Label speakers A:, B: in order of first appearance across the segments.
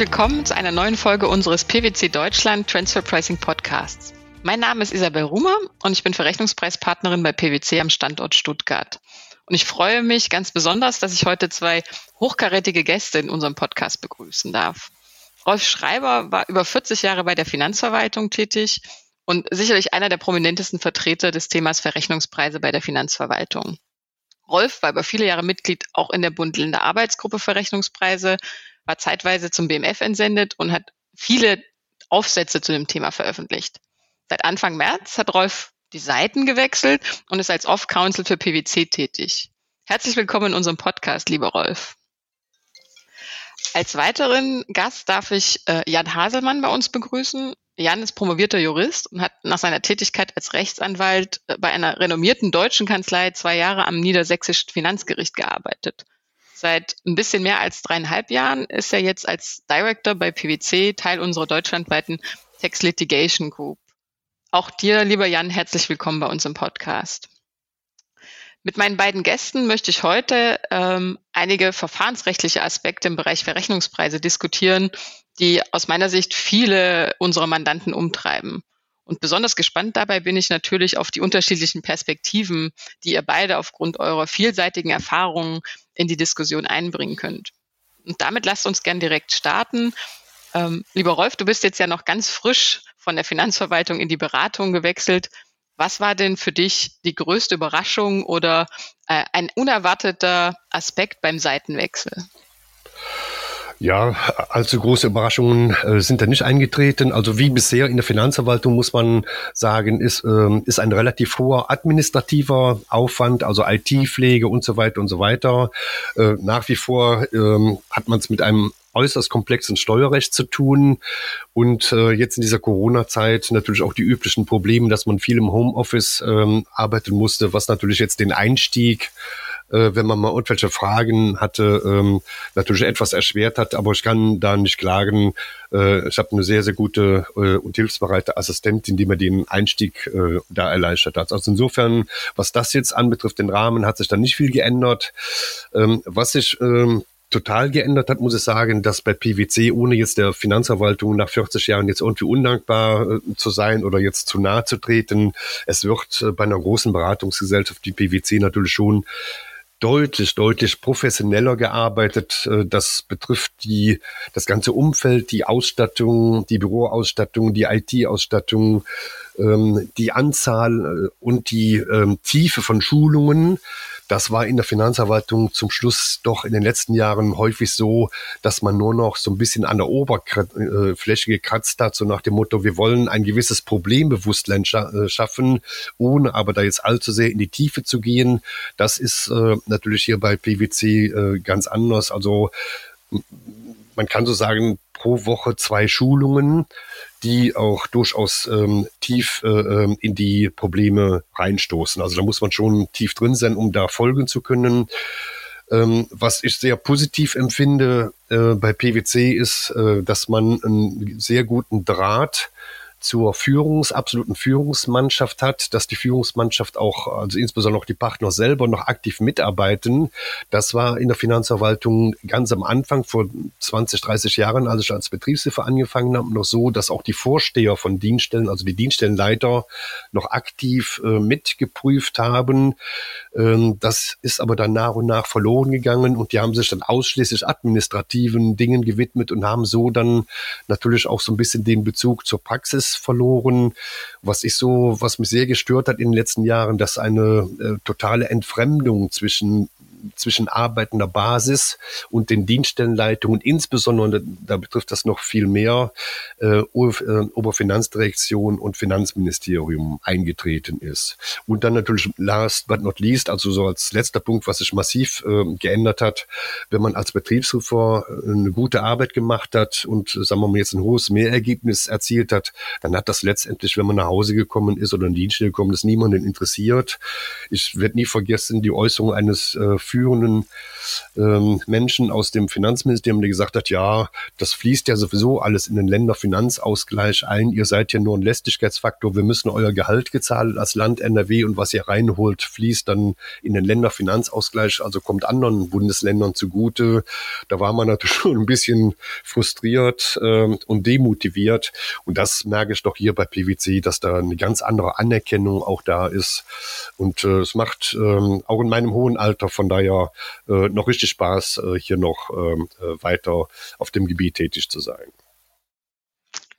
A: Willkommen zu einer neuen Folge unseres PwC Deutschland Transfer Pricing Podcasts. Mein Name ist Isabel Rumer und ich bin Verrechnungspreispartnerin bei PwC am Standort Stuttgart. Und ich freue mich ganz besonders, dass ich heute zwei hochkarätige Gäste in unserem Podcast begrüßen darf. Rolf Schreiber war über 40 Jahre bei der Finanzverwaltung tätig und sicherlich einer der prominentesten Vertreter des Themas Verrechnungspreise bei der Finanzverwaltung. Rolf war über viele Jahre Mitglied auch in der Bund-Länder Arbeitsgruppe Verrechnungspreise, war zeitweise zum BMF entsendet und hat viele Aufsätze zu dem Thema veröffentlicht. Seit Anfang März hat Rolf die Seiten gewechselt und ist als Off-Counsel für PwC tätig. Herzlich willkommen in unserem Podcast, lieber Rolf. Als weiteren Gast darf ich äh, Jan Haselmann bei uns begrüßen. Jan ist promovierter Jurist und hat nach seiner Tätigkeit als Rechtsanwalt äh, bei einer renommierten deutschen Kanzlei zwei Jahre am Niedersächsischen Finanzgericht gearbeitet. Seit ein bisschen mehr als dreieinhalb Jahren ist er jetzt als Director bei PwC Teil unserer deutschlandweiten Tax Litigation Group. Auch dir, lieber Jan, herzlich willkommen bei uns im Podcast. Mit meinen beiden Gästen möchte ich heute ähm, einige verfahrensrechtliche Aspekte im Bereich Verrechnungspreise diskutieren, die aus meiner Sicht viele unserer Mandanten umtreiben. Und besonders gespannt dabei bin ich natürlich auf die unterschiedlichen Perspektiven, die ihr beide aufgrund eurer vielseitigen Erfahrungen in die Diskussion einbringen könnt. Und damit lasst uns gern direkt starten. Ähm, lieber Rolf, du bist jetzt ja noch ganz frisch von der Finanzverwaltung in die Beratung gewechselt. Was war denn für dich die größte Überraschung oder äh, ein unerwarteter Aspekt beim Seitenwechsel?
B: Ja, allzu große Überraschungen äh, sind da nicht eingetreten. Also wie bisher in der Finanzverwaltung muss man sagen, ist, ähm, ist ein relativ hoher administrativer Aufwand, also IT-Pflege und so weiter und so weiter. Äh, nach wie vor ähm, hat man es mit einem äußerst komplexen Steuerrecht zu tun und äh, jetzt in dieser Corona-Zeit natürlich auch die üblichen Probleme, dass man viel im Homeoffice ähm, arbeiten musste, was natürlich jetzt den Einstieg äh, wenn man mal irgendwelche Fragen hatte, ähm, natürlich etwas erschwert hat, aber ich kann da nicht klagen. Äh, ich habe eine sehr, sehr gute äh, und hilfsbereite Assistentin, die mir den Einstieg äh, da erleichtert hat. Also insofern, was das jetzt anbetrifft, den Rahmen, hat sich da nicht viel geändert. Ähm, was sich ähm, total geändert hat, muss ich sagen, dass bei PwC, ohne jetzt der Finanzverwaltung nach 40 Jahren jetzt irgendwie undankbar äh, zu sein oder jetzt zu nahe zu treten, es wird äh, bei einer großen Beratungsgesellschaft die PwC natürlich schon deutlich, deutlich professioneller gearbeitet. Äh, das betrifft die, das ganze Umfeld, die Ausstattung, die Büroausstattung, die IT-Ausstattung, ähm, die Anzahl und die ähm, Tiefe von Schulungen. Das war in der Finanzverwaltung zum Schluss doch in den letzten Jahren häufig so, dass man nur noch so ein bisschen an der Oberfläche gekratzt hat, so nach dem Motto, wir wollen ein gewisses Problembewusstsein äh, schaffen, ohne aber da jetzt allzu sehr in die Tiefe zu gehen. Das ist äh, natürlich hier bei PwC äh, ganz anders. Also man kann so sagen, pro Woche zwei Schulungen die auch durchaus ähm, tief äh, ähm, in die Probleme reinstoßen. Also da muss man schon tief drin sein, um da folgen zu können. Ähm, was ich sehr positiv empfinde äh, bei PwC ist, äh, dass man einen sehr guten Draht zur Führungs, absoluten Führungsmannschaft hat, dass die Führungsmannschaft auch, also insbesondere auch die Partner selber noch aktiv mitarbeiten. Das war in der Finanzverwaltung ganz am Anfang vor 20, 30 Jahren, als ich als Betriebshilfe angefangen habe, noch so, dass auch die Vorsteher von Dienststellen, also die Dienststellenleiter, noch aktiv äh, mitgeprüft haben. Ähm, das ist aber dann nach und nach verloren gegangen und die haben sich dann ausschließlich administrativen Dingen gewidmet und haben so dann natürlich auch so ein bisschen den Bezug zur Praxis verloren. Was ich so, was mich sehr gestört hat in den letzten Jahren, dass eine äh, totale Entfremdung zwischen zwischen arbeitender Basis und den Dienststellenleitungen, insbesondere, da betrifft das noch viel mehr, äh, äh, Oberfinanzdirektion und Finanzministerium eingetreten ist. Und dann natürlich last but not least, also so als letzter Punkt, was sich massiv äh, geändert hat, wenn man als Betriebsrufer äh, eine gute Arbeit gemacht hat und, sagen wir mal, jetzt ein hohes Mehrergebnis erzielt hat, dann hat das letztendlich, wenn man nach Hause gekommen ist oder in Dienststelle gekommen ist, niemanden interessiert. Ich werde nie vergessen die Äußerung eines äh, führenden ähm, Menschen aus dem Finanzministerium, der gesagt hat, ja, das fließt ja sowieso alles in den Länderfinanzausgleich ein. Ihr seid ja nur ein Lästigkeitsfaktor. Wir müssen euer Gehalt gezahlt als Land NRW und was ihr reinholt, fließt dann in den Länderfinanzausgleich, also kommt anderen Bundesländern zugute. Da war man natürlich schon ein bisschen frustriert äh, und demotiviert. Und das merke ich doch hier bei PwC, dass da eine ganz andere Anerkennung auch da ist. Und äh, es macht äh, auch in meinem hohen Alter von daher äh, noch richtig Spaß, äh, hier noch ähm, äh, weiter auf dem Gebiet tätig zu sein.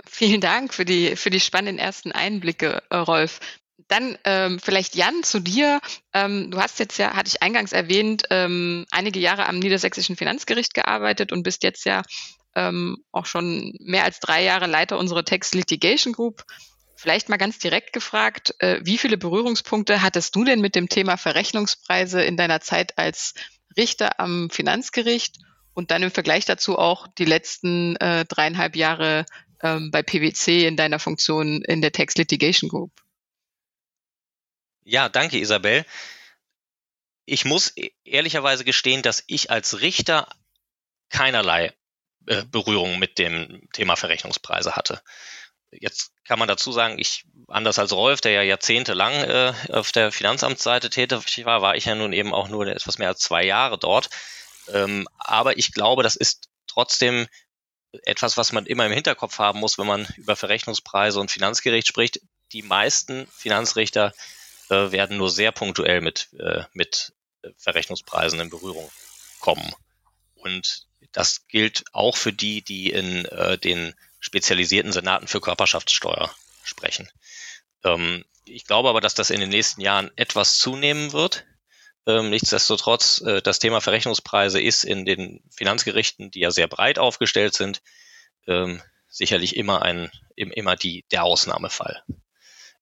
A: Vielen Dank für die, für die spannenden ersten Einblicke, äh, Rolf. Dann ähm, vielleicht Jan zu dir. Ähm, du hast jetzt ja, hatte ich eingangs erwähnt, ähm, einige Jahre am Niedersächsischen Finanzgericht gearbeitet und bist jetzt ja ähm, auch schon mehr als drei Jahre Leiter unserer Tax Litigation Group. Vielleicht mal ganz direkt gefragt, äh, wie viele Berührungspunkte hattest du denn mit dem Thema Verrechnungspreise in deiner Zeit als Richter am Finanzgericht und dann im Vergleich dazu auch die letzten äh, dreieinhalb Jahre ähm, bei PwC in deiner Funktion in der Tax Litigation Group?
C: Ja, danke Isabel. Ich muss e-, ehrlicherweise gestehen, dass ich als Richter keinerlei äh, Berührung mit dem Thema Verrechnungspreise hatte. Jetzt kann man dazu sagen, ich, anders als Rolf, der ja jahrzehntelang äh, auf der Finanzamtsseite tätig war, war ich ja nun eben auch nur etwas mehr als zwei Jahre dort. Ähm, aber ich glaube, das ist trotzdem etwas, was man immer im Hinterkopf haben muss, wenn man über Verrechnungspreise und Finanzgericht spricht. Die meisten Finanzrichter äh, werden nur sehr punktuell mit, äh, mit Verrechnungspreisen in Berührung kommen. Und das gilt auch für die, die in äh, den spezialisierten Senaten für Körperschaftssteuer sprechen. Ähm, ich glaube aber, dass das in den nächsten Jahren etwas zunehmen wird. Ähm, nichtsdestotrotz, äh, das Thema Verrechnungspreise ist in den Finanzgerichten, die ja sehr breit aufgestellt sind, ähm, sicherlich immer ein, immer die, der Ausnahmefall.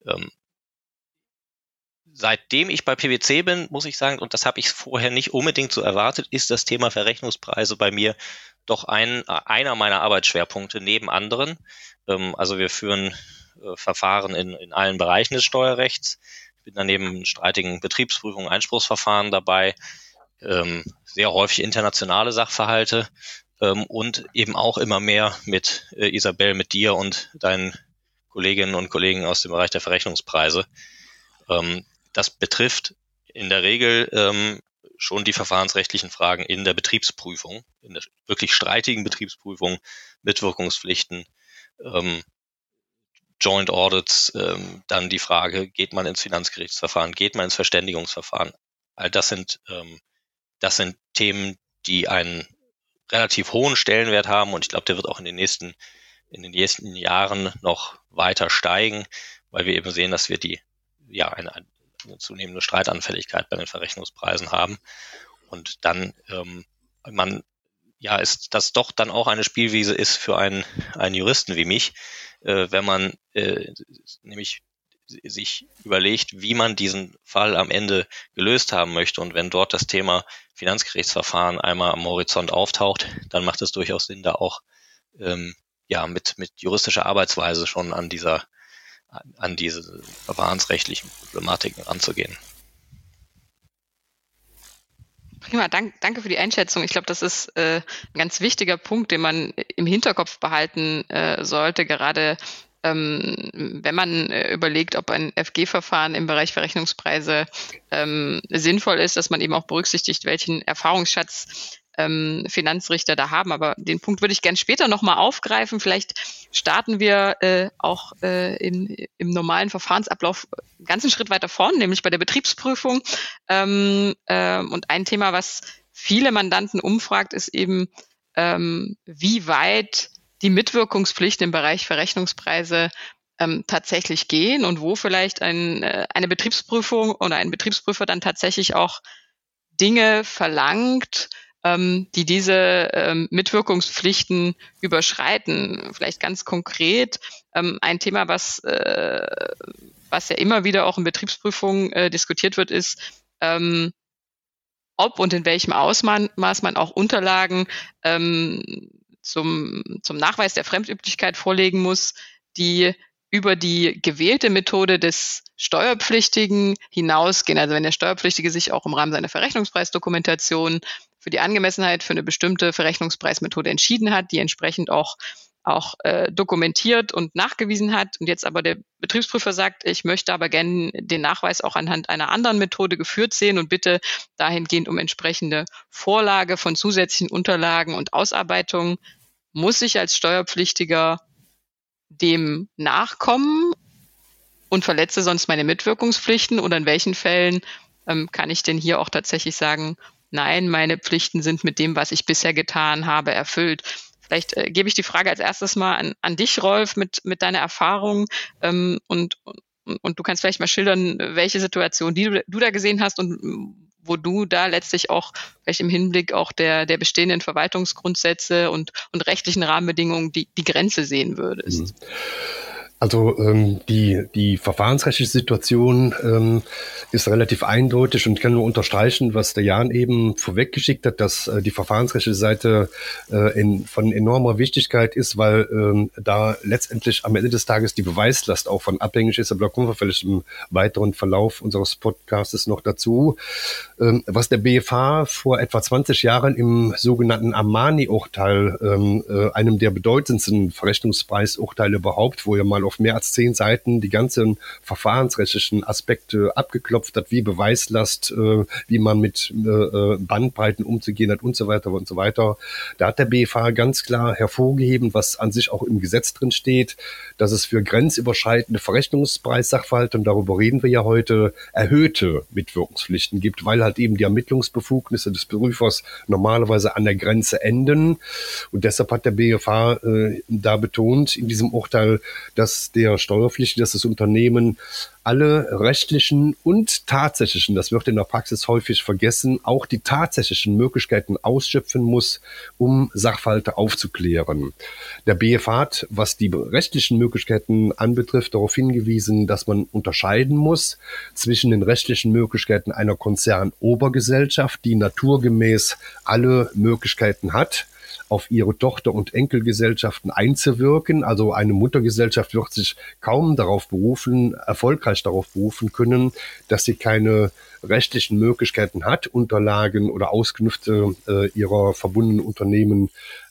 C: Ähm, seitdem ich bei PwC bin, muss ich sagen, und das habe ich vorher nicht unbedingt so erwartet, ist das Thema Verrechnungspreise bei mir doch ein, einer meiner Arbeitsschwerpunkte neben anderen. Ähm, also wir führen äh, Verfahren in, in allen Bereichen des Steuerrechts. Ich bin daneben streitigen Betriebsprüfungen, Einspruchsverfahren dabei, ähm, sehr häufig internationale Sachverhalte ähm, und eben auch immer mehr mit äh, Isabel, mit dir und deinen Kolleginnen und Kollegen aus dem Bereich der Verrechnungspreise. Das betrifft in der Regel ähm, schon die verfahrensrechtlichen Fragen in der Betriebsprüfung, in der wirklich streitigen Betriebsprüfung, Mitwirkungspflichten, ähm, Joint Audits, ähm, dann die Frage, geht man ins Finanzgerichtsverfahren, geht man ins Verständigungsverfahren. All das sind, ähm, das sind Themen, die einen relativ hohen Stellenwert haben und ich glaube, der wird auch in den nächsten, in den nächsten Jahren noch weiter steigen, weil wir eben sehen, dass wir die, ja, eine, eine zunehmende Streitanfälligkeit bei den Verrechnungspreisen haben. Und dann ähm, man ja ist das doch dann auch eine Spielwiese ist für einen, einen Juristen wie mich, äh, wenn man äh, nämlich sich überlegt, wie man diesen Fall am Ende gelöst haben möchte. Und wenn dort das Thema Finanzgerichtsverfahren einmal am Horizont auftaucht, dann macht es durchaus Sinn, da auch ähm, ja mit, mit juristischer Arbeitsweise schon an dieser an diese verfahrensrechtlichen Problematiken ranzugehen.
A: Prima, dank, danke für die Einschätzung. Ich glaube, das ist äh, ein ganz wichtiger Punkt, den man im Hinterkopf behalten äh, sollte, gerade ähm, wenn man äh, überlegt, ob ein FG-Verfahren im Bereich Verrechnungspreise ähm, sinnvoll ist, dass man eben auch berücksichtigt, welchen Erfahrungsschatz ähm, Finanzrichter da haben. Aber den Punkt würde ich gern später nochmal aufgreifen. Vielleicht starten wir äh, auch äh, in, im normalen Verfahrensablauf einen ganzen Schritt weiter vorn, nämlich bei der Betriebsprüfung. Ähm, äh, und ein Thema, was viele Mandanten umfragt, ist eben, ähm, wie weit die Mitwirkungspflicht im Bereich Verrechnungspreise ähm, tatsächlich gehen und wo vielleicht ein, äh, eine Betriebsprüfung oder ein Betriebsprüfer dann tatsächlich auch Dinge verlangt, ähm, die diese ähm, Mitwirkungspflichten überschreiten. Vielleicht ganz konkret ähm, ein Thema, was, äh, was ja immer wieder auch in Betriebsprüfungen äh, diskutiert wird, ist, ähm, ob und in welchem Ausmaß man auch Unterlagen ähm, zum, zum Nachweis der Fremdüblichkeit vorlegen muss, die über die gewählte Methode des Steuerpflichtigen hinausgehen. Also wenn der Steuerpflichtige sich auch im Rahmen seiner Verrechnungspreisdokumentation für die Angemessenheit für eine bestimmte Verrechnungspreismethode entschieden hat, die entsprechend auch auch äh, dokumentiert und nachgewiesen hat. Und jetzt aber der Betriebsprüfer sagt, ich möchte aber gerne den Nachweis auch anhand einer anderen Methode geführt sehen und bitte dahingehend um entsprechende Vorlage von zusätzlichen Unterlagen und Ausarbeitungen, muss ich als Steuerpflichtiger dem nachkommen und verletze sonst meine Mitwirkungspflichten? Oder in welchen Fällen ähm, kann ich denn hier auch tatsächlich sagen, nein, meine Pflichten sind mit dem, was ich bisher getan habe, erfüllt. Vielleicht äh, gebe ich die Frage als erstes mal an, an dich, Rolf, mit, mit deiner Erfahrung ähm, und, und, und du kannst vielleicht mal schildern, welche Situation die du, du da gesehen hast und wo du da letztlich auch vielleicht im Hinblick auch der, der bestehenden Verwaltungsgrundsätze und, und rechtlichen Rahmenbedingungen die, die Grenze sehen würdest. Mhm.
B: Also ähm, die, die verfahrensrechtliche Situation ähm, ist relativ eindeutig und ich kann nur unterstreichen, was der Jan eben vorweggeschickt hat, dass äh, die verfahrensrechtliche Seite äh, in, von enormer Wichtigkeit ist, weil ähm, da letztendlich am Ende des Tages die Beweislast auch von abhängig ist. Aber da kommen wir vielleicht im weiteren Verlauf unseres Podcasts noch dazu. Ähm, was der BFH vor etwa 20 Jahren im sogenannten Armani-Urteil, ähm, äh, einem der bedeutendsten Verrechnungspreisurteile überhaupt, wo er mal auf mehr als zehn Seiten die ganzen verfahrensrechtlichen Aspekte abgeklopft hat, wie Beweislast, äh, wie man mit äh, äh, Bandbreiten umzugehen hat und so weiter und so weiter. Da hat der BFH ganz klar hervorgeheben, was an sich auch im Gesetz drin steht, dass es für grenzüberschreitende Verrechnungspreissachverhalte, und darüber reden wir ja heute, erhöhte Mitwirkungspflichten gibt, weil halt eben die Ermittlungsbefugnisse des Prüfers normalerweise an der Grenze enden. Und deshalb hat der BFH äh, da betont in diesem Urteil, dass der Steuerpflichtige, dass das Unternehmen alle rechtlichen und tatsächlichen, das wird in der Praxis häufig vergessen, auch die tatsächlichen Möglichkeiten ausschöpfen muss, um Sachverhalte aufzuklären. Der BF hat, was die rechtlichen Möglichkeiten anbetrifft, darauf hingewiesen, dass man unterscheiden muss zwischen den rechtlichen Möglichkeiten einer Konzernobergesellschaft, die naturgemäß alle Möglichkeiten hat, auf ihre Tochter- und Enkelgesellschaften einzuwirken. Also eine Muttergesellschaft wird sich kaum darauf berufen, erfolgreich darauf berufen können, dass sie keine rechtlichen Möglichkeiten hat, Unterlagen oder Auskünfte äh, ihrer verbundenen Unternehmen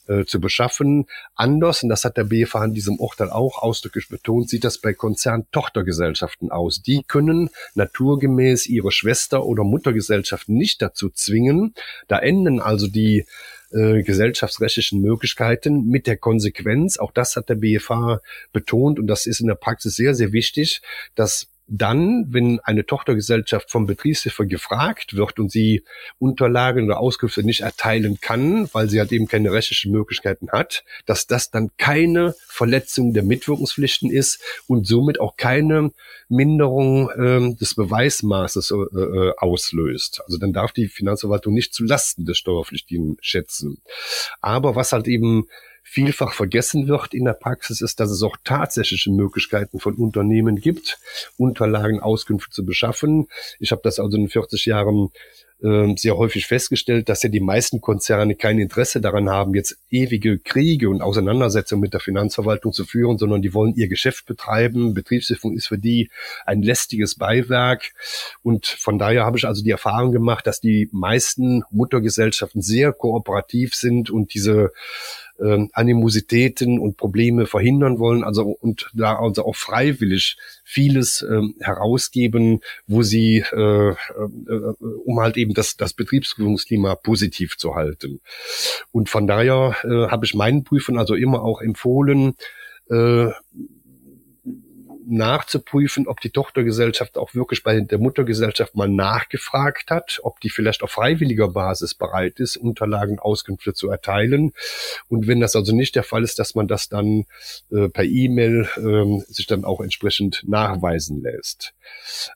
B: äh, zu beschaffen. Anders, und das hat der BFH in diesem Urteil auch ausdrücklich betont, sieht das bei Konzerntochtergesellschaften aus. Die können naturgemäß ihre Schwester- oder Muttergesellschaften nicht dazu zwingen. Da enden also die äh, gesellschaftsrechtlichen Möglichkeiten mit der Konsequenz, auch das hat der BFH betont und das ist in der Praxis sehr, sehr wichtig, dass dann, wenn eine Tochtergesellschaft vom Betriebshilfe gefragt wird und sie Unterlagen oder Auskünfte nicht erteilen kann, weil sie halt eben keine rechtlichen Möglichkeiten hat, dass das dann keine Verletzung der Mitwirkungspflichten ist und somit auch keine Minderung ähm, des Beweismaßes äh, äh, auslöst. Also dann darf die Finanzverwaltung nicht zu Lasten des Steuerpflichtigen schätzen. Aber was halt eben vielfach vergessen wird in der Praxis, ist, dass es auch tatsächliche Möglichkeiten von Unternehmen gibt, Unterlagen, Auskünfte zu beschaffen. Ich habe das also in 40 Jahren äh, sehr häufig festgestellt, dass ja die meisten Konzerne kein Interesse daran haben, jetzt ewige Kriege und Auseinandersetzungen mit der Finanzverwaltung zu führen, sondern die wollen ihr Geschäft betreiben. Betriebshilfung ist für die ein lästiges Beiwerk. Und von daher habe ich also die Erfahrung gemacht, dass die meisten Muttergesellschaften sehr kooperativ sind und diese äh, Animositäten und Probleme verhindern wollen, also und da also auch freiwillig vieles ähm, herausgeben, wo sie, äh, äh, um halt eben das, das Betriebsführungsklima positiv zu halten. Und von daher äh, habe ich meinen Prüfern also immer auch empfohlen, äh, nachzuprüfen, ob die Tochtergesellschaft auch wirklich bei der Muttergesellschaft mal nachgefragt hat, ob die vielleicht auf freiwilliger Basis bereit ist, Unterlagen, Auskünfte zu erteilen. Und wenn das also nicht der Fall ist, dass man das dann äh, per E-Mail äh, sich dann auch entsprechend nachweisen lässt.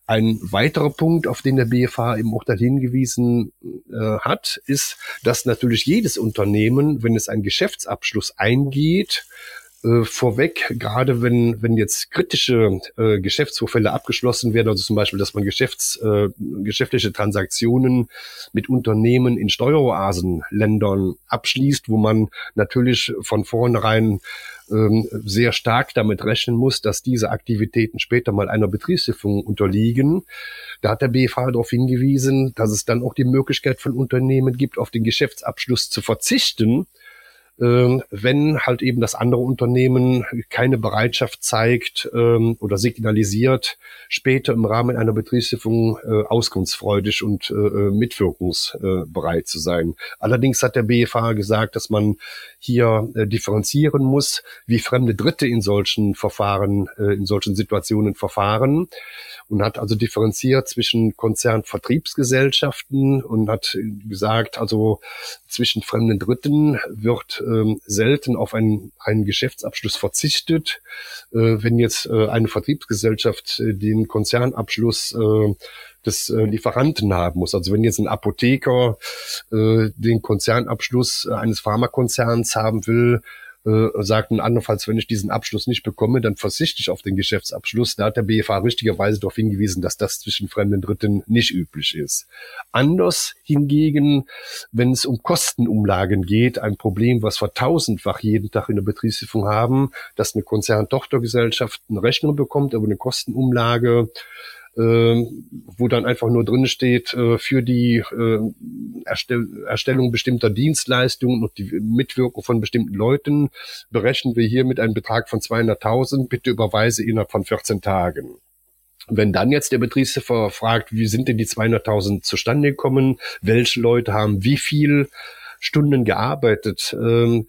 B: Ein weiterer Punkt, auf den der BFH im Urteil hingewiesen äh, hat, ist, dass natürlich jedes Unternehmen, wenn es einen Geschäftsabschluss eingeht, äh, vorweg, gerade wenn, wenn jetzt kritische äh, Geschäftsvorfälle abgeschlossen werden, also zum Beispiel, dass man Geschäfts, äh, geschäftliche Transaktionen mit Unternehmen in Steueroasenländern abschließt, wo man natürlich von vornherein ähm, sehr stark damit rechnen muss, dass diese Aktivitäten später mal einer Betriebshilfung unterliegen. Da hat der BFH darauf hingewiesen, dass es dann auch die Möglichkeit von Unternehmen gibt, auf den Geschäftsabschluss zu verzichten, wenn halt eben das andere Unternehmen keine Bereitschaft zeigt ähm, oder signalisiert, später im Rahmen einer Betriebshilfung äh, auskunftsfreudig und äh, äh, mitwirkungsbereit zu sein. Allerdings hat der BFH gesagt, dass man hier differenzieren muss, wie fremde Dritte in solchen Verfahren, in solchen Situationen verfahren und hat also differenziert zwischen Konzernvertriebsgesellschaften und hat gesagt, also zwischen fremden Dritten wird ähm, selten auf einen, einen Geschäftsabschluss verzichtet. Äh, wenn jetzt äh, eine Vertriebsgesellschaft äh, den Konzernabschluss des Lieferanten haben muss. Also wenn jetzt ein Apotheker den Konzernabschluss eines Pharmakonzerns haben will, äh, sagten andernfalls, wenn ich diesen Abschluss nicht bekomme, dann verzichte ich auf den Geschäftsabschluss. Da hat der BFH richtigerweise darauf hingewiesen, dass das zwischen fremden Dritten nicht üblich ist. Anders hingegen, wenn es um Kostenumlagen geht, ein Problem, was wir tausendfach jeden Tag in der Betriebshilfung haben, dass eine Konzerntochtergesellschaft eine Rechnung bekommt, aber eine Kostenumlage wo dann einfach nur drin steht, äh, für die äh, Erstell Erstellung bestimmter Dienstleistungen und die Mitwirkung von bestimmten Leuten berechnen wir hier mit einem Betrag von 200.000, bitte überweise innerhalb von 14 Tagen. Wenn dann jetzt der Betriebshelfer fragt, wie sind denn die 200.000 zustande gekommen, welche Leute haben wie viel Stunden gearbeitet, ähm,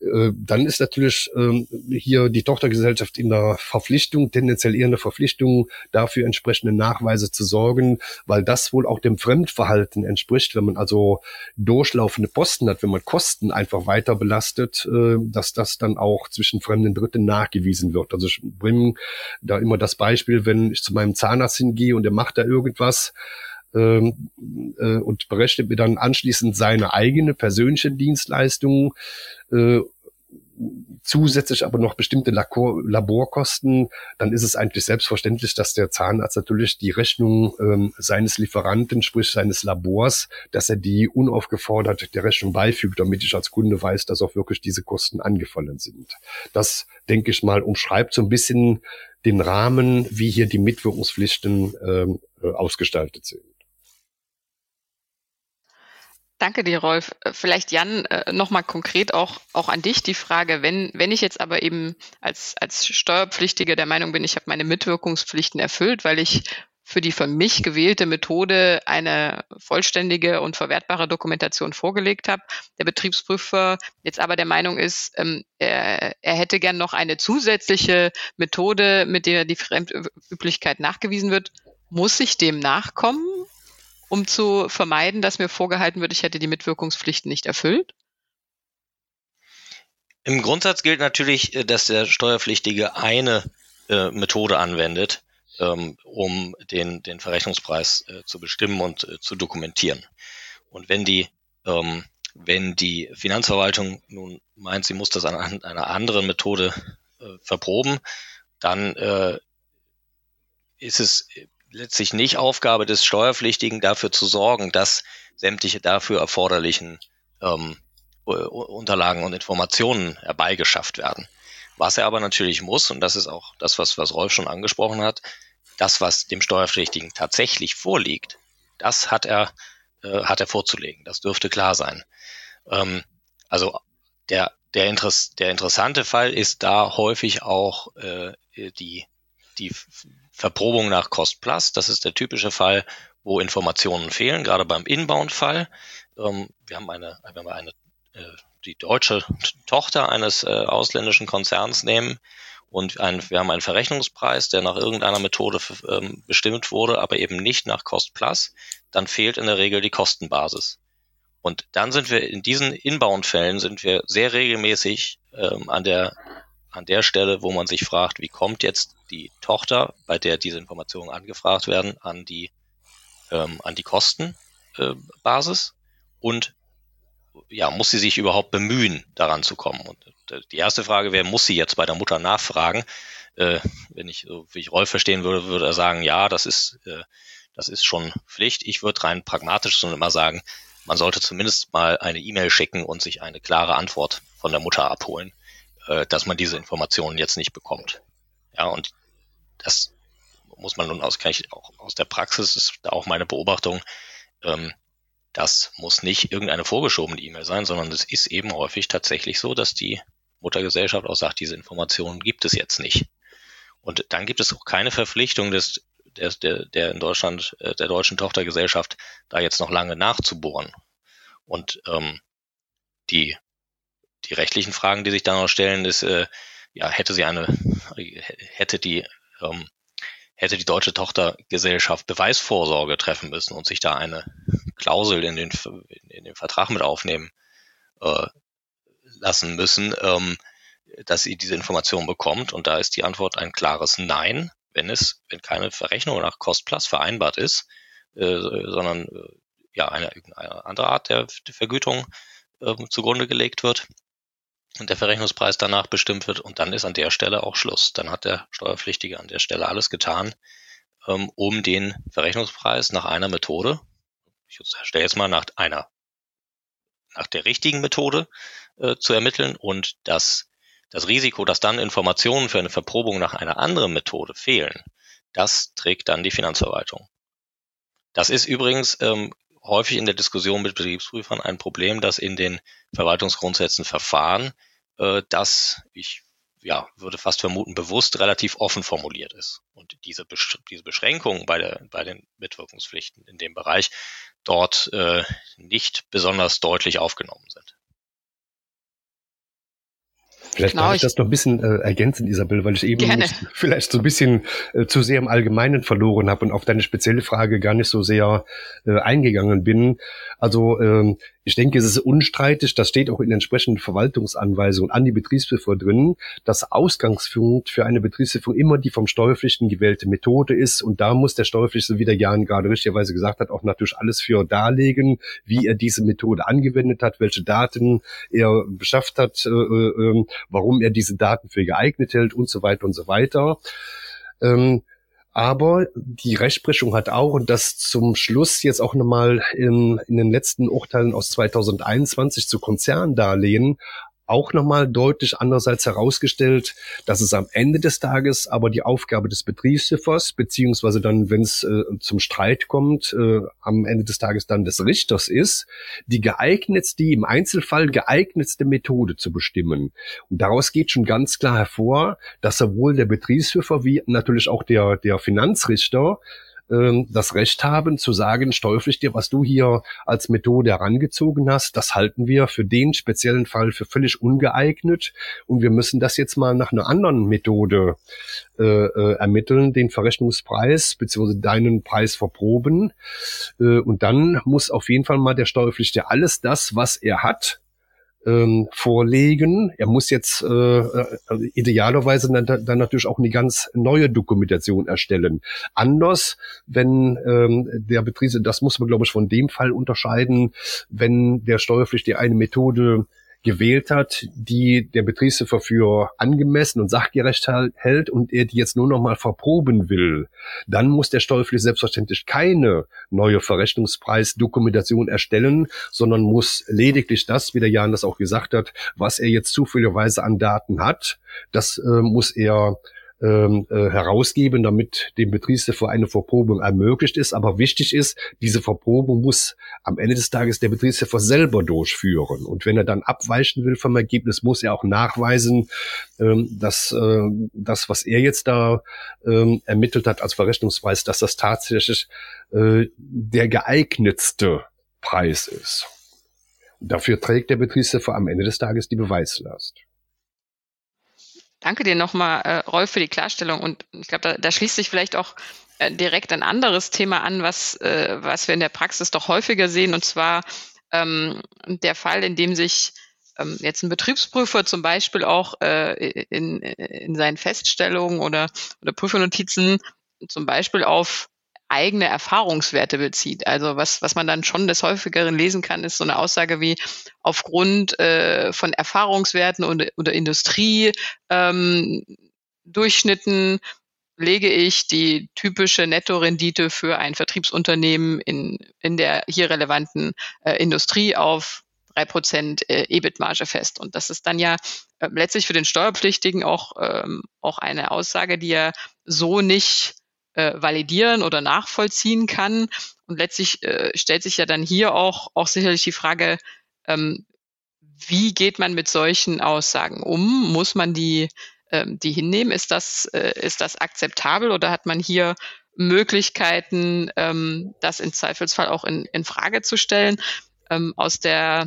B: äh, dann ist natürlich ähm, hier die Tochtergesellschaft in der Verpflichtung, tendenziell eher eine Verpflichtung, dafür entsprechende Nachweise zu sorgen, weil das wohl auch dem Fremdverhalten entspricht, wenn man also durchlaufende Posten hat, wenn man Kosten einfach weiter belastet, äh, dass das dann auch zwischen fremden Dritten nachgewiesen wird. Also ich bringe da immer das Beispiel, wenn ich zu meinem Zahnarzt hingehe und er macht da irgendwas, ähm, äh, und berechnet mir dann anschließend seine eigene persönliche Dienstleistung, äh, zusätzlich aber noch bestimmte Labor Laborkosten, dann ist es eigentlich selbstverständlich, dass der Zahnarzt natürlich die Rechnung ähm, seines Lieferanten, sprich seines Labors, dass er die unaufgefordert der Rechnung beifügt, damit ich als Kunde weiß, dass auch wirklich diese Kosten angefallen sind. Das, denke ich mal, umschreibt so ein bisschen den Rahmen, wie hier die Mitwirkungspflichten ähm, äh, ausgestaltet sind.
A: Danke dir, Rolf. Äh, vielleicht Jan, äh, nochmal konkret auch, auch an dich die Frage, wenn, wenn ich jetzt aber eben als, als Steuerpflichtige der Meinung bin, ich habe meine Mitwirkungspflichten erfüllt, weil ich für die von mich gewählte Methode eine vollständige und verwertbare Dokumentation vorgelegt habe. Der Betriebsprüfer jetzt aber der Meinung ist, ähm, er, er hätte gern noch eine zusätzliche Methode, mit der die Fremdüblichkeit nachgewiesen wird. Muss ich dem nachkommen? Um zu vermeiden, dass mir vorgehalten wird, ich hätte die Mitwirkungspflichten nicht erfüllt?
C: Im Grundsatz gilt natürlich, äh, dass der Steuerpflichtige eine äh, Methode anwendet, ähm, um den, den Verrechnungspreis äh, zu bestimmen und äh, zu dokumentieren. Und wenn die, ähm, wenn die Finanzverwaltung nun meint, sie muss das an einer anderen Methode äh, verproben, dann äh, ist es letztlich nicht Aufgabe des Steuerpflichtigen, dafür zu sorgen, dass sämtliche dafür erforderlichen ähm, Unterlagen und Informationen herbeigeschafft werden. Was er aber natürlich muss, und das ist auch das, was, was Rolf schon angesprochen hat, das, was dem Steuerpflichtigen tatsächlich vorliegt, das hat er, äh, hat er vorzulegen. Das dürfte klar sein. Ähm, also der, der, Interess der interessante Fall ist da häufig auch äh, die, die Verprobung nach Cost Plus. Das ist der typische Fall, wo Informationen fehlen, gerade beim Inbound-Fall. Ähm, wir haben eine, wenn wir eine, äh, die deutsche Tochter eines äh, ausländischen Konzerns nehmen und ein, wir haben einen Verrechnungspreis, der nach irgendeiner Methode ähm, bestimmt wurde, aber eben nicht nach Cost Plus, dann fehlt in der Regel die Kostenbasis. Und dann sind wir in diesen Inbound-Fällen sind wir sehr regelmäßig ähm, an der an der Stelle, wo man sich fragt, wie kommt jetzt die Tochter, bei der diese Informationen angefragt werden, an die, ähm, an die Kostenbasis äh, und ja, muss sie sich überhaupt bemühen, daran zu kommen. Und die erste Frage wäre, muss sie jetzt bei der Mutter nachfragen? Äh, wenn ich, wie ich Rolf verstehen würde, würde er sagen, ja, das ist, äh, das ist schon Pflicht. Ich würde rein pragmatisch so immer sagen, man sollte zumindest mal eine E-Mail schicken und sich eine klare Antwort von der Mutter abholen, äh, dass man diese Informationen jetzt nicht bekommt. Ja, und das muss man nun aus, kann ich auch aus der Praxis, ist da auch meine Beobachtung, ähm, das muss nicht irgendeine vorgeschobene E-Mail sein, sondern es ist eben häufig tatsächlich so, dass die Muttergesellschaft auch sagt, diese Informationen gibt es jetzt nicht. Und dann gibt es auch keine Verpflichtung des, der, der, der in Deutschland, äh, der deutschen Tochtergesellschaft, da jetzt noch lange nachzubohren. Und ähm, die, die rechtlichen Fragen, die sich da noch stellen, ist, äh, ja, hätte sie eine, hätte die ähm, hätte die deutsche Tochtergesellschaft Beweisvorsorge treffen müssen und sich da eine Klausel in den, in den Vertrag mit aufnehmen äh, lassen müssen, ähm, dass sie diese Information bekommt. Und da ist die Antwort ein klares Nein, wenn es, wenn keine Verrechnung nach Cost Plus vereinbart ist, äh, sondern äh, ja eine, eine andere Art der, der Vergütung äh, zugrunde gelegt wird und der Verrechnungspreis danach bestimmt wird und dann ist an der Stelle auch Schluss. Dann hat der Steuerpflichtige an der Stelle alles getan, ähm, um den Verrechnungspreis nach einer Methode, ich stelle jetzt mal nach einer, nach der richtigen Methode äh, zu ermitteln und das, das Risiko, dass dann Informationen für eine Verprobung nach einer anderen Methode fehlen, das trägt dann die Finanzverwaltung. Das ist übrigens ähm, häufig in der Diskussion mit Betriebsprüfern ein Problem, dass in den Verwaltungsgrundsätzen Verfahren äh, das, ich ja, würde fast vermuten, bewusst relativ offen formuliert ist. Und diese, Besch diese Beschränkungen bei, der, bei den Mitwirkungspflichten in dem Bereich dort äh, nicht besonders deutlich aufgenommen sind.
B: Vielleicht genau, darf ich das noch ein bisschen äh, ergänzen, Isabel, weil ich eben vielleicht so ein bisschen äh, zu sehr im Allgemeinen verloren habe und auf deine spezielle Frage gar nicht so sehr äh, eingegangen bin. Also ähm, ich denke, es ist unstreitig, das steht auch in entsprechenden Verwaltungsanweisungen an die Betriebsprüfer drin, dass Ausgangspunkt für eine Betriebsprüfung immer die vom Steuerpflichtigen gewählte Methode ist. Und da muss der Steuerpflichtige, wie der Jan gerade richtigerweise gesagt hat, auch natürlich alles für darlegen, wie er diese Methode angewendet hat, welche Daten er beschafft hat, äh, äh, warum er diese Daten für geeignet hält und so weiter und so weiter. Ähm, aber die Rechtsprechung hat auch, und das zum Schluss jetzt auch nochmal in, in den letzten Urteilen aus 2021 zu Konzerndarlehen, auch nochmal deutlich andererseits herausgestellt, dass es am Ende des Tages aber die Aufgabe des Betriebsschifers, beziehungsweise dann, wenn es äh, zum Streit kommt, äh, am Ende des Tages dann des Richters ist, die geeignetste, im Einzelfall geeignetste Methode zu bestimmen. Und daraus geht schon ganz klar hervor, dass sowohl der Betriebsschiffer wie natürlich auch der, der Finanzrichter ähm, das Recht haben zu sagen, Steuerpflichtiger, was du hier als Methode herangezogen hast, das halten wir für den speziellen Fall für völlig ungeeignet. Und wir müssen das jetzt mal nach einer anderen Methode äh, äh, ermitteln, den Verrechnungspreis beziehungsweise deinen Preis verproben. Äh, und dann muss auf jeden Fall mal der Steuerpflichtige alles das, was er hat, ähm, vorlegen. Er muss jetzt äh, also idealerweise dann, dann natürlich auch eine ganz neue Dokumentation erstellen. Anders, wenn ähm, der Betrieb, das muss man glaube ich von dem Fall unterscheiden, wenn der Steuerpflichtige eine Methode gewählt hat, die der Betriebshofer für angemessen und sachgerecht hält und er die jetzt nur noch mal verproben will, dann muss der Steuerpflichtige selbstverständlich keine neue Verrechnungspreisdokumentation erstellen, sondern muss lediglich das, wie der Jan das auch gesagt hat, was er jetzt zufälligerweise an Daten hat, das äh, muss er ähm, äh, herausgeben, damit dem Betriebshof eine Verprobung ermöglicht ist. Aber wichtig ist, diese Verprobung muss am Ende des Tages der Betriebshof selber durchführen. Und wenn er dann abweichen will vom Ergebnis, muss er auch nachweisen, ähm, dass äh, das, was er jetzt da ähm, ermittelt hat als Verrechnungspreis, dass das tatsächlich äh, der geeignetste Preis ist. Dafür trägt der Betriebshof am Ende des Tages die Beweislast.
A: Danke dir nochmal, äh, Rolf, für die Klarstellung. Und ich glaube, da, da schließt sich vielleicht auch äh, direkt ein anderes Thema an, was, äh, was wir in der Praxis doch häufiger sehen, und zwar ähm, der Fall, in dem sich ähm, jetzt ein Betriebsprüfer zum Beispiel auch äh, in, in seinen Feststellungen oder, oder Prüfernotizen zum Beispiel auf eigene Erfahrungswerte bezieht. Also was, was man dann schon des häufigeren lesen kann, ist so eine Aussage wie aufgrund äh, von Erfahrungswerten und, oder Industrie ähm, Durchschnitten lege ich die typische Nettorendite für ein Vertriebsunternehmen in, in der hier relevanten äh, Industrie auf drei Prozent äh, EBIT-Marge fest. Und das ist dann ja äh, letztlich für den Steuerpflichtigen auch, ähm, auch eine Aussage, die er so nicht äh, validieren oder nachvollziehen kann. Und letztlich äh, stellt sich ja dann hier auch, auch sicherlich die Frage, ähm, wie geht man mit solchen Aussagen um? Muss man die ähm, die hinnehmen. Ist das, äh, ist das akzeptabel oder hat man hier Möglichkeiten, ähm, das im Zweifelsfall auch in, in Frage zu stellen? Ähm, aus der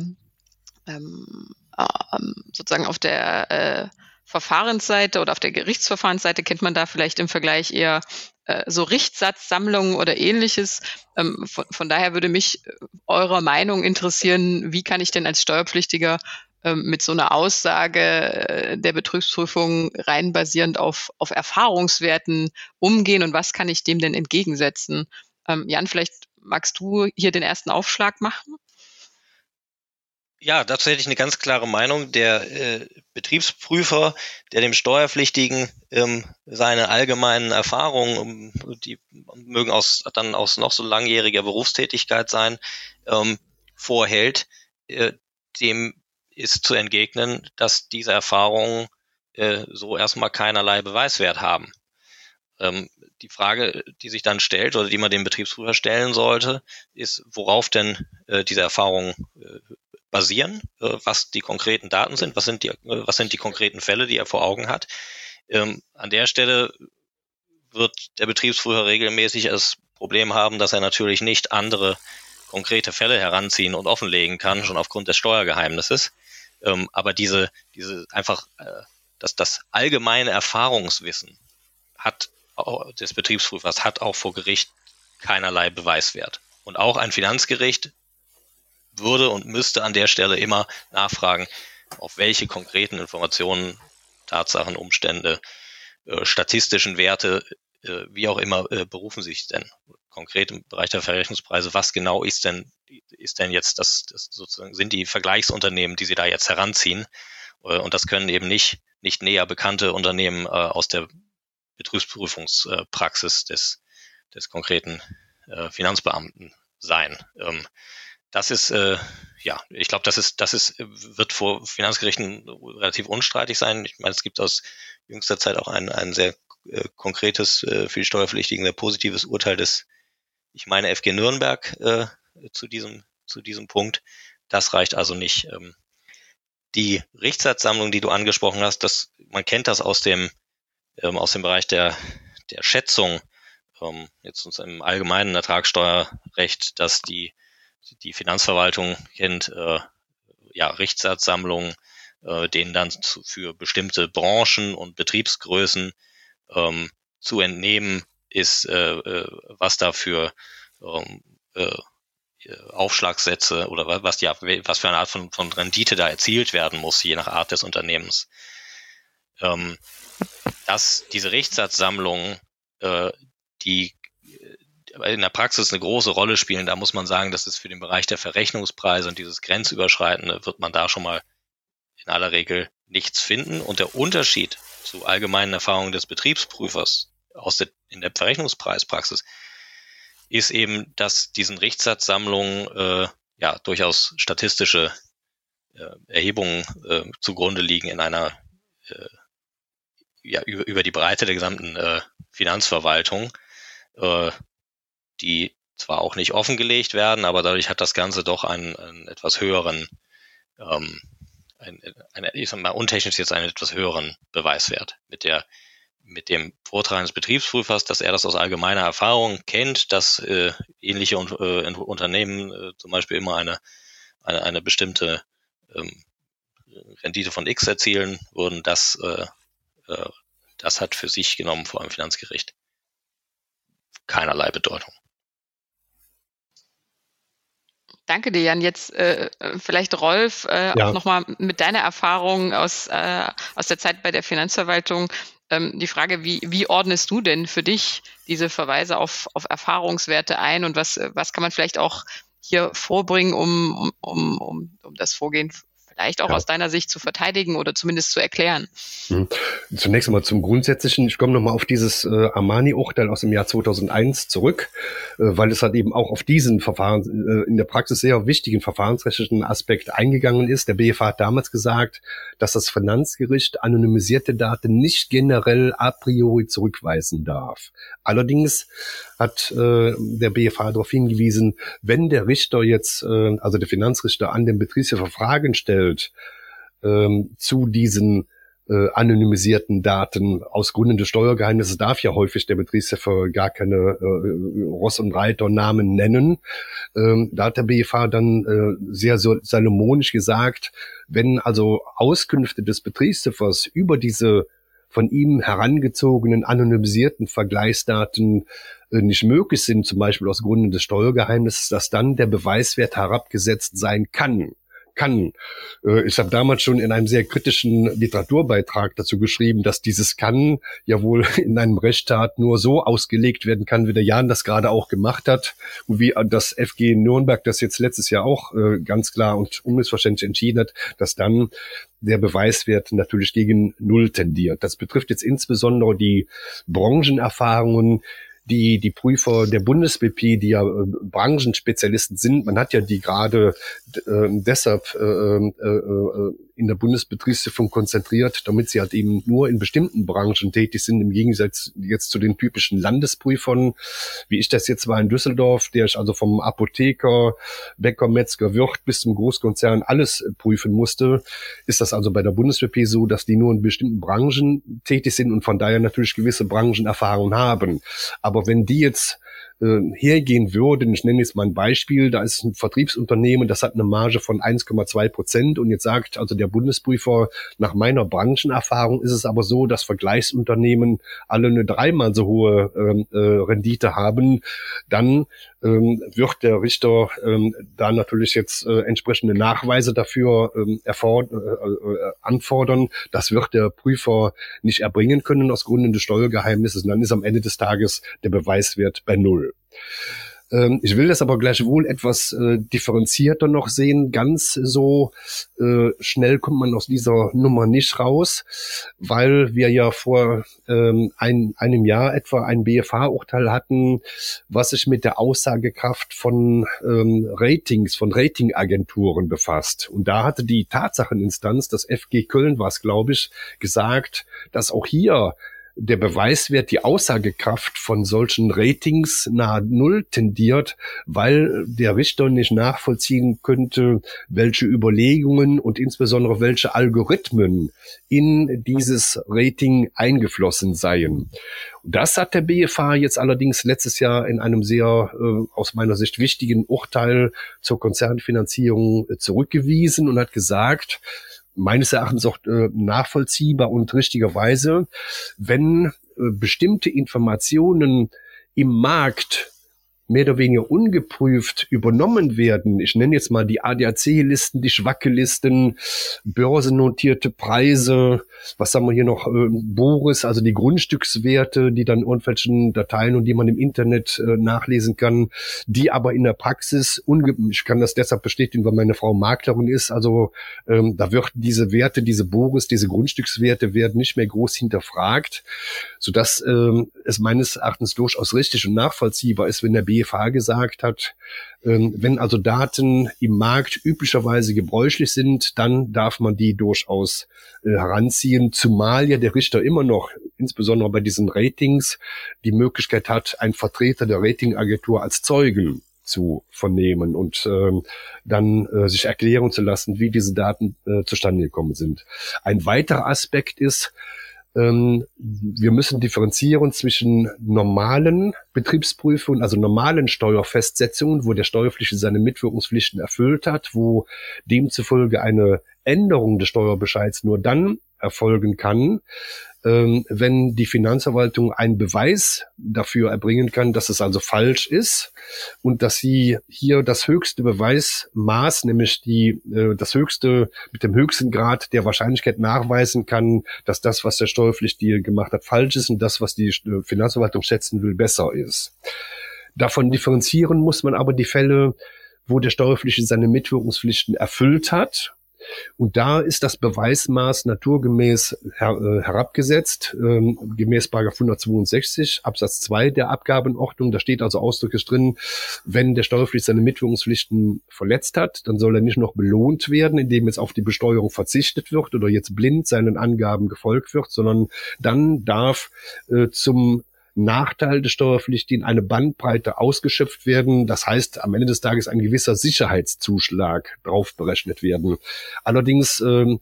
A: ähm, ähm, sozusagen auf der äh, Verfahrensseite oder auf der Gerichtsverfahrensseite kennt man da vielleicht im Vergleich eher äh, so Richtsatzsammlungen oder ähnliches. Ähm, von, von, daher würde mich äh, eurer Meinung interessieren, wie kann ich denn als Steuerpflichtiger ähm, mit so einer Aussage äh, der Betriebsprüfung rein basierend auf, auf Erfahrungswerten umgehen und was kann ich dem denn entgegensetzen? Ähm, Jan, vielleicht magst du hier den ersten Aufschlag machen?
C: Ja, dazu hätte ich eine ganz klare Meinung. Der äh, Betriebsprüfer, der dem Steuerpflichtigen ähm, seine allgemeinen Erfahrungen, die mögen aus, dann aus noch so langjähriger Berufstätigkeit sein, ähm, vorhält, äh, dem ist zu entgegnen, dass diese Erfahrungen äh, so erstmal keinerlei Beweiswert haben. Ähm, die Frage, die sich dann stellt oder die man dem Betriebsprüfer stellen sollte, ist, worauf denn äh, diese Erfahrungen äh, basieren, äh, was die konkreten Daten sind, was sind die, äh, was sind die konkreten Fälle, die er vor Augen hat. Ähm, an der Stelle wird der Betriebsprüfer regelmäßig das Problem haben, dass er natürlich nicht andere konkrete Fälle heranziehen und offenlegen kann, schon aufgrund des Steuergeheimnisses. Ähm, aber diese, diese einfach, äh, dass das allgemeine Erfahrungswissen hat des Betriebsprüfers hat auch vor Gericht keinerlei Beweiswert. Und auch ein Finanzgericht würde und müsste an der Stelle immer nachfragen, auf welche konkreten Informationen, Tatsachen, Umstände, äh, statistischen Werte, äh, wie auch immer, äh, berufen sich denn konkret im Bereich der Verrechnungspreise, was genau ist denn, ist denn jetzt das, das sozusagen, sind die Vergleichsunternehmen, die Sie da jetzt heranziehen? Und das können eben nicht, nicht näher bekannte Unternehmen aus der Betriebsprüfungspraxis des, des konkreten Finanzbeamten sein. Ähm, das ist, äh, ja, ich glaube, das ist, das ist, wird vor Finanzgerichten relativ unstreitig sein. Ich meine, es gibt aus jüngster Zeit auch ein, ein sehr äh, konkretes, äh, für die Steuerpflichtigen sehr positives Urteil des ich meine FG Nürnberg äh, zu diesem zu diesem Punkt. Das reicht also nicht. Ähm, die Richtsatzsammlung, die du angesprochen hast, das man kennt das aus dem ähm, aus dem Bereich der der Schätzung ähm, jetzt uns im allgemeinen Ertragssteuerrecht, dass die die Finanzverwaltung kennt äh, ja Richtsatzsammlungen, äh, denen dann zu, für bestimmte Branchen und Betriebsgrößen ähm, zu entnehmen ist, äh, äh, was da für ähm, äh, Aufschlagssätze oder was, die, was für eine Art von, von Rendite da erzielt werden muss, je nach Art des Unternehmens. Ähm, dass diese Rechtssatzsammlungen, äh, die in der Praxis eine große Rolle spielen, da muss man sagen, dass es für den Bereich der Verrechnungspreise und dieses Grenzüberschreitende wird man da schon mal in aller Regel nichts finden. Und der Unterschied zu allgemeinen Erfahrungen des Betriebsprüfers aus der, in der Verrechnungspreispraxis, ist eben, dass diesen Richtsatzsammlungen äh, ja durchaus statistische äh, Erhebungen äh, zugrunde liegen in einer äh, ja über, über die Breite der gesamten äh, Finanzverwaltung, äh, die zwar auch nicht offengelegt werden, aber dadurch hat das Ganze doch einen, einen etwas höheren, ähm, ein, ein, ich sag mal untechnisch jetzt einen etwas höheren Beweiswert mit der mit dem Vortrag des Betriebsprüfers, dass er das aus allgemeiner Erfahrung kennt, dass äh, ähnliche äh, Unternehmen äh, zum Beispiel immer eine, eine, eine bestimmte ähm, Rendite von X erzielen würden, das, äh, äh, das hat für sich genommen vor einem Finanzgericht keinerlei Bedeutung.
A: Danke dir, Jan. Jetzt äh, vielleicht Rolf, äh, ja. auch nochmal mit deiner Erfahrung aus, äh, aus der Zeit bei der Finanzverwaltung ähm, die Frage, wie, wie ordnest du denn für dich diese Verweise auf, auf Erfahrungswerte ein und was, was kann man vielleicht auch hier vorbringen, um, um, um, um das Vorgehen vielleicht auch ja. aus deiner Sicht zu verteidigen oder zumindest zu erklären?
B: Mhm. Zunächst einmal zum Grundsätzlichen. Ich komme nochmal auf dieses äh, Armani-Urteil aus dem Jahr 2001 zurück, äh, weil es halt eben auch auf diesen Verfahren, äh, in der Praxis sehr wichtigen verfahrensrechtlichen Aspekt eingegangen ist. Der BFH hat damals gesagt, dass das Finanzgericht anonymisierte Daten nicht generell a priori zurückweisen darf. Allerdings hat äh, der BFH darauf hingewiesen, wenn der Richter jetzt, äh, also der Finanzrichter an den Betriebshofer Fragen stellt ähm, zu diesen äh, anonymisierten Daten aus Gründen des Steuergeheimnisses darf ja häufig der Betriebshofer gar keine äh, Ross- und Reiternamen nennen. Ähm, da hat der BFH dann äh, sehr salomonisch gesagt, wenn also Auskünfte des Betriebshofers über diese von ihm herangezogenen anonymisierten Vergleichsdaten äh, nicht möglich sind, zum Beispiel aus Gründen des Steuergeheimnisses, dass dann der Beweiswert herabgesetzt sein kann kann. Äh, ich habe damals schon in einem sehr kritischen Literaturbeitrag dazu geschrieben, dass dieses kann ja wohl in einem Rechtsstaat nur so ausgelegt werden kann, wie der Jan das gerade auch gemacht hat und wie das FG Nürnberg das jetzt letztes Jahr auch äh, ganz klar und unmissverständlich entschieden hat, dass dann der Beweiswert natürlich gegen Null tendiert. Das betrifft jetzt insbesondere die Branchenerfahrungen, die, die Prüfer der BundesBP, die ja äh, Branchenspezialisten sind, man hat ja die gerade äh, deshalb äh, äh, äh, in der Bundesbetriebshilfe konzentriert, damit sie halt eben nur in bestimmten Branchen tätig sind, im Gegensatz jetzt zu den typischen Landesprüfern, wie ich das jetzt war in Düsseldorf, der ich also vom Apotheker, Bäcker, Metzger, Wirt bis zum Großkonzern alles prüfen musste, ist das also bei der BundesWP so, dass die nur in bestimmten Branchen tätig sind und von daher natürlich gewisse Branchenerfahrung haben. Aber wenn die jetzt äh, hergehen würden, ich nenne jetzt mal ein Beispiel, da ist ein Vertriebsunternehmen, das hat eine Marge von 1,2 Prozent und jetzt sagt also der Bundesprüfer, nach meiner Branchenerfahrung ist es aber so, dass Vergleichsunternehmen alle eine dreimal so hohe ähm, äh, Rendite haben, dann ähm, wird der Richter ähm, da natürlich jetzt äh, entsprechende Nachweise dafür ähm, erford äh, äh, anfordern. Das wird der Prüfer nicht erbringen können aus Gründen des Steuergeheimnisses. Und dann ist am Ende des Tages der Beweiswert bei Null. Ähm, ich will das aber gleichwohl etwas äh, differenzierter noch sehen. Ganz so äh, schnell kommt man aus dieser Nummer nicht raus, weil wir ja vor ähm, ein, einem Jahr etwa ein BFH-Urteil hatten, was sich mit der Aussagekraft von ähm, Ratings, von Ratingagenturen befasst. Und da hatte die Tatsacheninstanz, das FG Köln war es, glaube ich, gesagt, dass auch hier der Beweiswert, die Aussagekraft von solchen Ratings nahe Null tendiert, weil der Richter nicht nachvollziehen könnte, welche Überlegungen und insbesondere welche Algorithmen in dieses Rating eingeflossen seien. Das hat der BFH jetzt allerdings letztes Jahr in einem sehr äh, aus meiner Sicht wichtigen Urteil zur Konzernfinanzierung äh, zurückgewiesen und hat gesagt, meines Erachtens auch äh, nachvollziehbar und richtigerweise, wenn äh, bestimmte Informationen im Markt mehr oder weniger ungeprüft übernommen werden. Ich nenne jetzt mal die ADAC-Listen, die Schwacke-Listen, börsennotierte Preise, was haben wir hier noch, äh, Boris, also die Grundstückswerte, die dann irgendwelchen Dateien und die man im Internet äh, nachlesen kann, die aber in der Praxis, ich kann das deshalb bestätigen, weil meine Frau Maklerin ist, also ähm, da wird diese Werte, diese Boris, diese Grundstückswerte werden nicht mehr groß hinterfragt, sodass ähm, es meines Erachtens durchaus richtig und nachvollziehbar ist, wenn der BFH gesagt hat, ähm, wenn also Daten im Markt üblicherweise gebräuchlich sind, dann darf man die durchaus äh, heranziehen, zumal ja der Richter immer noch, insbesondere bei diesen Ratings, die Möglichkeit hat, ein Vertreter der Ratingagentur als Zeugen zu vernehmen und ähm, dann äh, sich erklären zu lassen, wie diese Daten äh, zustande gekommen sind. Ein weiterer Aspekt ist, wir müssen differenzieren zwischen normalen Betriebsprüfungen, also normalen Steuerfestsetzungen, wo der Steuerpflichtige seine Mitwirkungspflichten erfüllt hat, wo demzufolge eine Änderung des Steuerbescheids nur dann erfolgen kann, ähm, wenn die Finanzverwaltung einen Beweis dafür erbringen kann, dass es also falsch ist und dass sie hier das höchste Beweismaß, nämlich die, äh, das höchste, mit dem höchsten Grad der Wahrscheinlichkeit nachweisen kann, dass das, was der Steuerpflichtige gemacht hat, falsch ist und das, was die äh, Finanzverwaltung schätzen will, besser ist. Davon differenzieren muss man aber die Fälle, wo der Steuerpflichtige seine Mitwirkungspflichten erfüllt hat und da ist das Beweismaß naturgemäß her, äh, herabgesetzt, ähm, gemäß 162 Absatz 2 der Abgabenordnung. Da steht also ausdrücklich drin, wenn der Steuerpflichtige seine Mitwirkungspflichten verletzt hat, dann soll er nicht noch belohnt werden, indem jetzt auf die Besteuerung verzichtet wird oder jetzt blind seinen Angaben gefolgt wird, sondern dann darf äh, zum Nachteil des Steuerpflichtigen eine Bandbreite ausgeschöpft werden. Das heißt, am Ende des Tages ein gewisser Sicherheitszuschlag drauf berechnet werden. Allerdings ähm,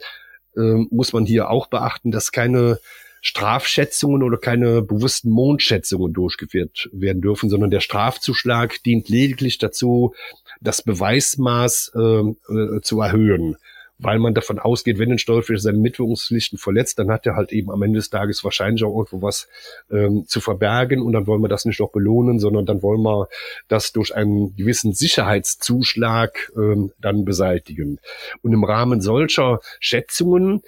B: ähm, muss man hier auch beachten, dass keine Strafschätzungen oder keine bewussten Mondschätzungen durchgeführt werden dürfen, sondern der Strafzuschlag dient lediglich dazu, das Beweismaß äh, äh, zu erhöhen weil man davon ausgeht, wenn ein Steuerpflichtiger seine Mitwirkungspflichten verletzt, dann hat er halt eben am Ende des Tages wahrscheinlich auch irgendwo was ähm, zu verbergen und dann wollen wir das nicht noch belohnen, sondern dann wollen wir das durch einen gewissen Sicherheitszuschlag ähm, dann beseitigen. Und im Rahmen solcher Schätzungen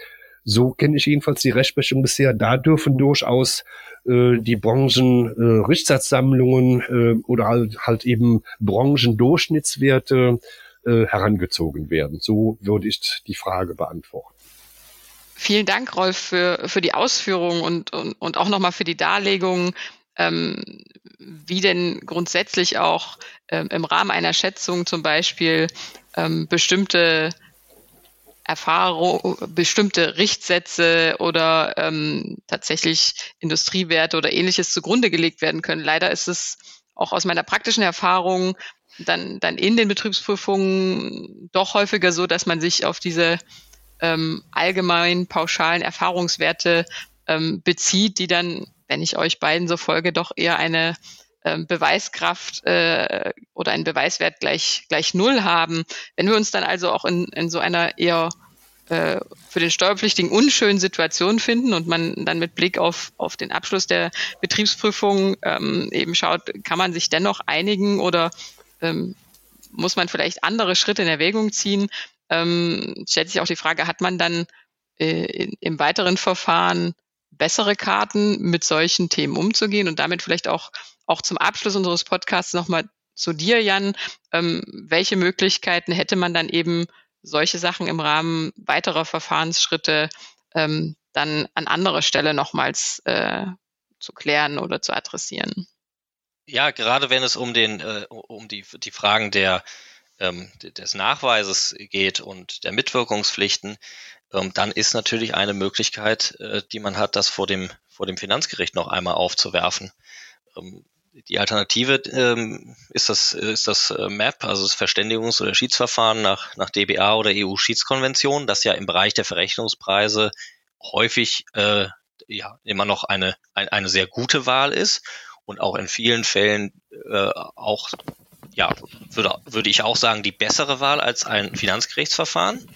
B: so kenne ich jedenfalls die Rechtsprechung bisher. Da dürfen durchaus äh, die Branchen äh, Richtsatzsammlungen äh, oder halt, halt eben Branchendurchschnittswerte äh, herangezogen werden. So würde ich die Frage beantworten.
A: Vielen Dank, Rolf, für, für die Ausführungen und, und, und auch nochmal für die Darlegung, ähm, wie denn grundsätzlich auch ähm, im Rahmen einer Schätzung zum Beispiel ähm, bestimmte Erfahrung, bestimmte Richtsätze oder ähm, tatsächlich Industriewerte oder ähnliches zugrunde gelegt werden können. Leider ist es auch aus meiner praktischen Erfahrung dann, dann in den Betriebsprüfungen doch häufiger so, dass man sich auf diese ähm, allgemeinen pauschalen Erfahrungswerte ähm, bezieht, die dann, wenn ich euch beiden so folge, doch eher eine ähm, Beweiskraft äh, oder einen Beweiswert gleich, gleich null haben. Wenn wir uns dann also auch in, in so einer eher äh, für den Steuerpflichtigen unschönen Situation finden und man dann mit Blick auf, auf den Abschluss der Betriebsprüfung ähm, eben schaut, kann man sich dennoch einigen oder ähm, muss man vielleicht andere Schritte in Erwägung ziehen. Ähm, stellt sich auch die Frage, hat man dann äh, im weiteren Verfahren bessere Karten, mit solchen Themen umzugehen und damit vielleicht auch, auch zum Abschluss unseres Podcasts nochmal zu dir, Jan. Ähm, welche Möglichkeiten hätte man dann eben solche Sachen im Rahmen weiterer Verfahrensschritte ähm, dann an anderer Stelle nochmals äh, zu klären oder zu adressieren?
C: Ja, gerade wenn es um den, äh, um die, die Fragen der, ähm, des Nachweises geht und der Mitwirkungspflichten, ähm, dann ist natürlich eine Möglichkeit, äh, die man hat, das vor dem, vor dem Finanzgericht noch einmal aufzuwerfen. Ähm, die Alternative ähm, ist das, ist das äh, MAP, also das Verständigungs- oder Schiedsverfahren nach, nach DBA oder EU-Schiedskonvention, das ja im Bereich der Verrechnungspreise häufig äh, ja immer noch eine, ein, eine sehr gute Wahl ist und auch in vielen Fällen äh, auch, ja, würde, würde ich auch sagen, die bessere Wahl als ein Finanzgerichtsverfahren.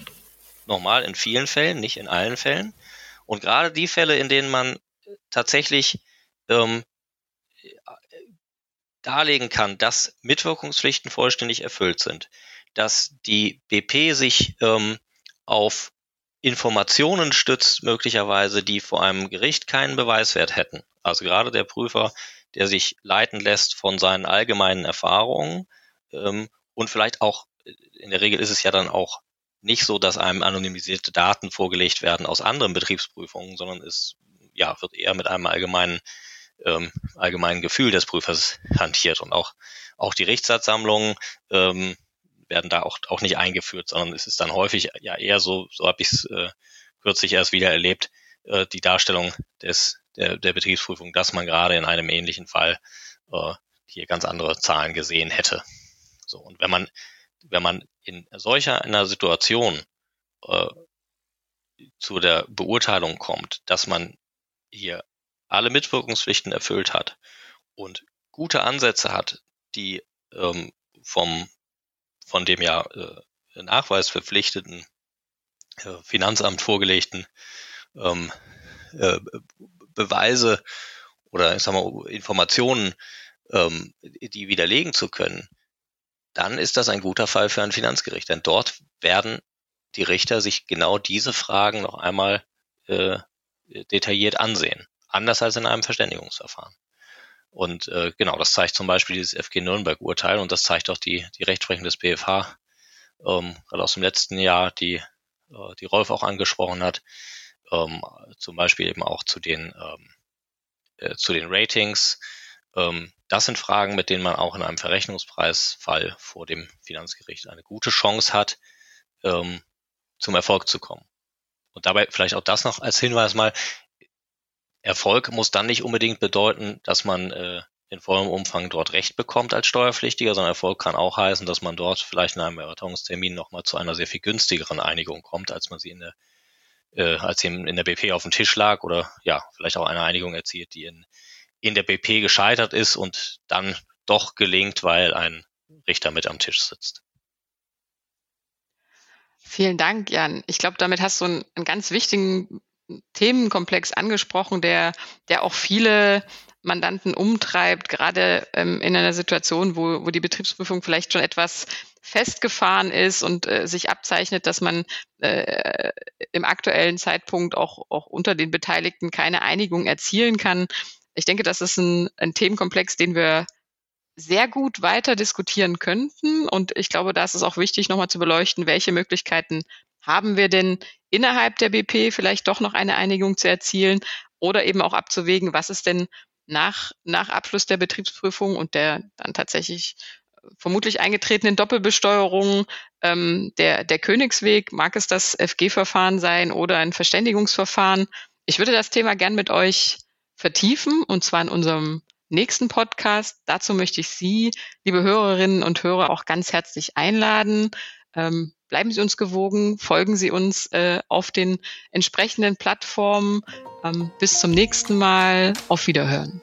C: Nochmal, in vielen Fällen, nicht in allen Fällen. Und gerade die Fälle, in denen man tatsächlich ähm, darlegen kann, dass Mitwirkungspflichten vollständig erfüllt sind, dass die BP sich ähm, auf Informationen stützt, möglicherweise, die vor einem Gericht keinen Beweiswert hätten. Also gerade der Prüfer der sich leiten lässt von seinen allgemeinen Erfahrungen. Ähm, und vielleicht auch, in der Regel ist es ja dann auch nicht so, dass einem anonymisierte Daten vorgelegt werden aus anderen Betriebsprüfungen, sondern es ja, wird eher mit einem allgemeinen, ähm, allgemeinen Gefühl des Prüfers hantiert. Und auch, auch die Richtsatzsammlungen ähm, werden da auch, auch nicht eingeführt, sondern es ist dann häufig ja eher so, so habe ich es äh, kürzlich erst wieder erlebt, äh, die Darstellung des, der, der Betriebsprüfung, dass man gerade in einem ähnlichen Fall äh, hier ganz andere Zahlen gesehen hätte. So, und wenn man, wenn man in solcher einer Situation äh, zu der Beurteilung kommt, dass man hier alle Mitwirkungspflichten erfüllt hat und gute Ansätze hat, die ähm, vom von dem ja äh, Nachweis verpflichteten äh, Finanzamt vorgelegten ähm, äh, Beweise oder ich sag mal Informationen, ähm, die widerlegen zu können, dann ist das ein guter Fall für ein Finanzgericht. Denn dort werden die Richter sich genau diese Fragen noch einmal äh, detailliert ansehen. Anders als in einem Verständigungsverfahren. Und äh, genau, das zeigt zum Beispiel dieses FG Nürnberg-Urteil und das zeigt auch die, die Rechtsprechung des BFH, ähm, gerade aus dem letzten Jahr, die, äh, die Rolf auch angesprochen hat, ähm, zum Beispiel eben auch zu den, ähm, äh, zu den Ratings. Ähm, das sind Fragen, mit denen man auch in einem Verrechnungspreisfall vor dem Finanzgericht eine gute Chance hat, ähm, zum Erfolg zu kommen. Und dabei vielleicht auch das noch als Hinweis mal, Erfolg muss dann nicht unbedingt bedeuten, dass man äh, in vollem Umfang dort Recht bekommt als Steuerpflichtiger, sondern Erfolg kann auch heißen, dass man dort vielleicht in einem Erörterungstermin nochmal zu einer sehr viel günstigeren Einigung kommt, als man sie in der, äh, als sie in der BP auf dem Tisch lag oder ja, vielleicht auch eine Einigung erzielt, die in, in der BP gescheitert ist und dann doch gelingt, weil ein Richter mit am Tisch sitzt.
A: Vielen Dank, Jan. Ich glaube, damit hast du einen, einen ganz wichtigen Themenkomplex angesprochen, der, der auch viele Mandanten umtreibt, gerade ähm, in einer Situation, wo, wo die Betriebsprüfung vielleicht schon etwas festgefahren ist und äh, sich abzeichnet, dass man äh, im aktuellen Zeitpunkt auch, auch unter den Beteiligten keine Einigung erzielen kann. Ich denke, das ist ein, ein Themenkomplex, den wir sehr gut weiter diskutieren könnten. Und ich glaube, da ist es auch wichtig, nochmal zu beleuchten, welche Möglichkeiten haben wir denn innerhalb der BP vielleicht doch noch eine Einigung zu erzielen oder eben auch abzuwägen, was ist denn nach, nach Abschluss der Betriebsprüfung und der dann tatsächlich äh, vermutlich eingetretenen Doppelbesteuerung ähm, der, der Königsweg, mag es das FG-Verfahren sein oder ein Verständigungsverfahren. Ich würde das Thema gern mit euch vertiefen und zwar in unserem nächsten Podcast. Dazu möchte ich Sie, liebe Hörerinnen und Hörer, auch ganz herzlich einladen. Ähm, bleiben Sie uns gewogen, folgen Sie uns äh, auf den entsprechenden Plattformen. Ähm, bis zum nächsten Mal. Auf Wiederhören.